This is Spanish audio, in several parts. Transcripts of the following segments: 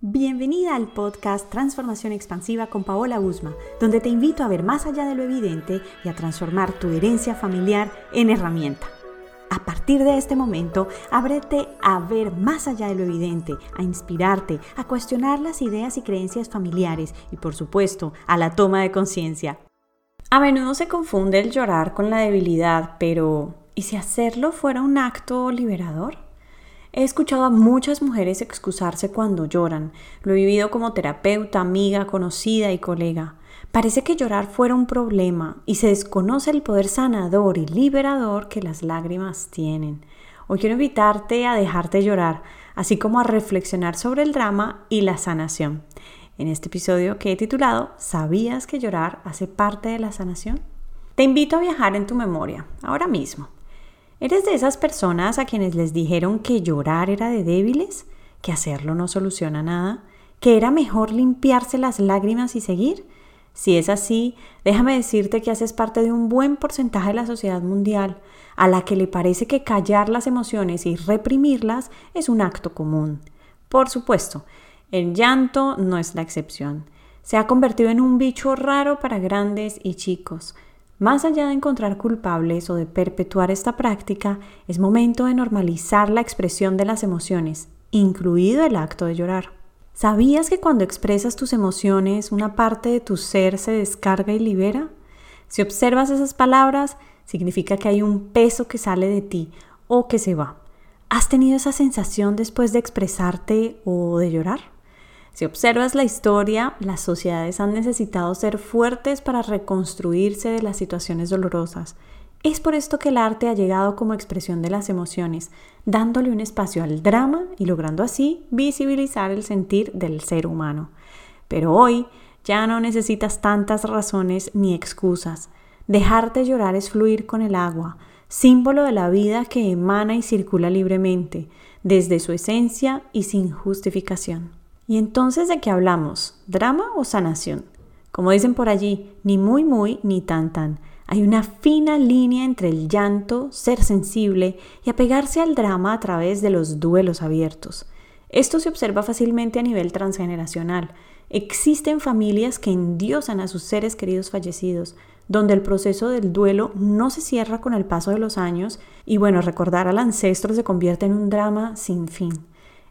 Bienvenida al podcast Transformación Expansiva con Paola Usma, donde te invito a ver más allá de lo evidente y a transformar tu herencia familiar en herramienta. A partir de este momento, ábrete a ver más allá de lo evidente, a inspirarte, a cuestionar las ideas y creencias familiares y, por supuesto, a la toma de conciencia. A menudo se confunde el llorar con la debilidad, pero ¿y si hacerlo fuera un acto liberador? He escuchado a muchas mujeres excusarse cuando lloran. Lo he vivido como terapeuta, amiga, conocida y colega. Parece que llorar fuera un problema y se desconoce el poder sanador y liberador que las lágrimas tienen. Hoy quiero invitarte a dejarte llorar, así como a reflexionar sobre el drama y la sanación. En este episodio que he titulado ¿Sabías que llorar hace parte de la sanación? Te invito a viajar en tu memoria, ahora mismo. ¿Eres de esas personas a quienes les dijeron que llorar era de débiles, que hacerlo no soluciona nada, que era mejor limpiarse las lágrimas y seguir? Si es así, déjame decirte que haces parte de un buen porcentaje de la sociedad mundial, a la que le parece que callar las emociones y reprimirlas es un acto común. Por supuesto, el llanto no es la excepción. Se ha convertido en un bicho raro para grandes y chicos. Más allá de encontrar culpables o de perpetuar esta práctica, es momento de normalizar la expresión de las emociones, incluido el acto de llorar. ¿Sabías que cuando expresas tus emociones, una parte de tu ser se descarga y libera? Si observas esas palabras, significa que hay un peso que sale de ti o que se va. ¿Has tenido esa sensación después de expresarte o de llorar? Si observas la historia, las sociedades han necesitado ser fuertes para reconstruirse de las situaciones dolorosas. Es por esto que el arte ha llegado como expresión de las emociones, dándole un espacio al drama y logrando así visibilizar el sentir del ser humano. Pero hoy ya no necesitas tantas razones ni excusas. Dejarte llorar es fluir con el agua, símbolo de la vida que emana y circula libremente, desde su esencia y sin justificación. ¿Y entonces de qué hablamos? ¿Drama o sanación? Como dicen por allí, ni muy muy ni tan tan. Hay una fina línea entre el llanto, ser sensible y apegarse al drama a través de los duelos abiertos. Esto se observa fácilmente a nivel transgeneracional. Existen familias que endiosan a sus seres queridos fallecidos, donde el proceso del duelo no se cierra con el paso de los años y bueno, recordar al ancestro se convierte en un drama sin fin.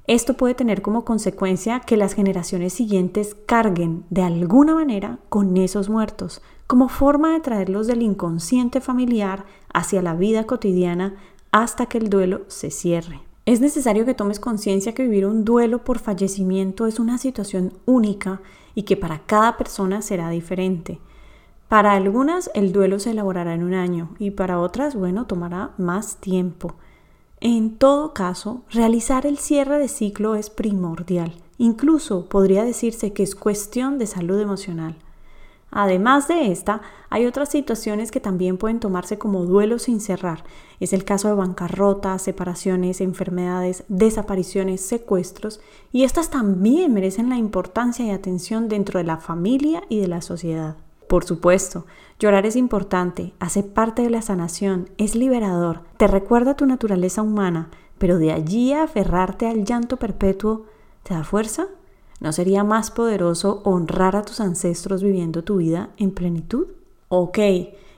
Esto puede tener como consecuencia que las generaciones siguientes carguen de alguna manera con esos muertos, como forma de traerlos del inconsciente familiar hacia la vida cotidiana hasta que el duelo se cierre. Es necesario que tomes conciencia que vivir un duelo por fallecimiento es una situación única y que para cada persona será diferente. Para algunas el duelo se elaborará en un año y para otras, bueno, tomará más tiempo. En todo caso, realizar el cierre de ciclo es primordial. Incluso podría decirse que es cuestión de salud emocional. Además de esta, hay otras situaciones que también pueden tomarse como duelo sin cerrar. Es el caso de bancarrotas, separaciones, enfermedades, desapariciones, secuestros, y estas también merecen la importancia y atención dentro de la familia y de la sociedad. Por supuesto, llorar es importante, hace parte de la sanación, es liberador, te recuerda tu naturaleza humana, pero de allí a aferrarte al llanto perpetuo, ¿te da fuerza? ¿No sería más poderoso honrar a tus ancestros viviendo tu vida en plenitud? Ok,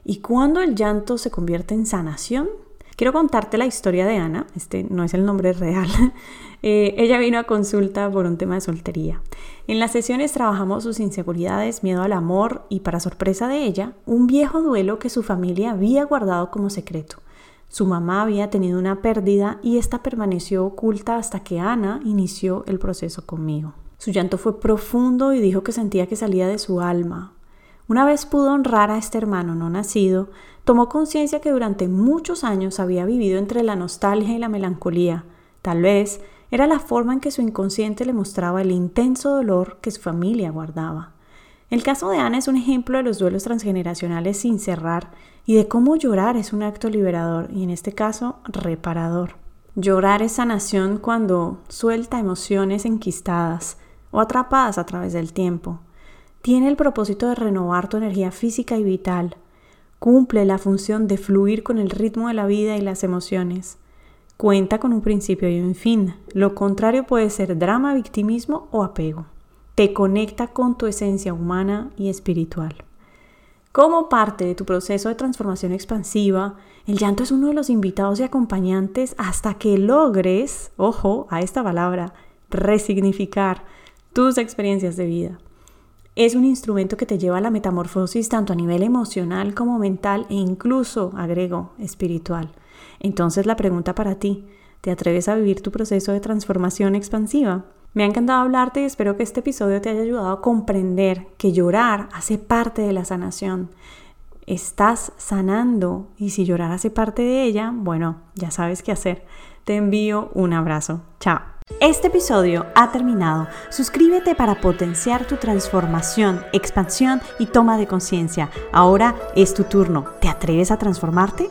¿y cuándo el llanto se convierte en sanación? Quiero contarte la historia de Ana, este no es el nombre real. Eh, ella vino a consulta por un tema de soltería. En las sesiones trabajamos sus inseguridades, miedo al amor y, para sorpresa de ella, un viejo duelo que su familia había guardado como secreto. Su mamá había tenido una pérdida y esta permaneció oculta hasta que Ana inició el proceso conmigo. Su llanto fue profundo y dijo que sentía que salía de su alma, una vez pudo honrar a este hermano no nacido, tomó conciencia que durante muchos años había vivido entre la nostalgia y la melancolía. Tal vez era la forma en que su inconsciente le mostraba el intenso dolor que su familia guardaba. El caso de Ana es un ejemplo de los duelos transgeneracionales sin cerrar y de cómo llorar es un acto liberador y en este caso reparador. Llorar es sanación cuando suelta emociones enquistadas o atrapadas a través del tiempo tiene el propósito de renovar tu energía física y vital. Cumple la función de fluir con el ritmo de la vida y las emociones. cuenta con un principio y un fin. Lo contrario puede ser drama, victimismo o apego. Te conecta con tu esencia humana y espiritual. Como parte de tu proceso de transformación expansiva, el llanto es uno de los invitados y acompañantes hasta que logres, ojo a esta palabra, resignificar tus experiencias de vida. Es un instrumento que te lleva a la metamorfosis tanto a nivel emocional como mental e incluso, agrego, espiritual. Entonces la pregunta para ti, ¿te atreves a vivir tu proceso de transformación expansiva? Me ha encantado hablarte y espero que este episodio te haya ayudado a comprender que llorar hace parte de la sanación. Estás sanando y si llorar hace parte de ella, bueno, ya sabes qué hacer. Te envío un abrazo. Chao. Este episodio ha terminado. Suscríbete para potenciar tu transformación, expansión y toma de conciencia. Ahora es tu turno. ¿Te atreves a transformarte?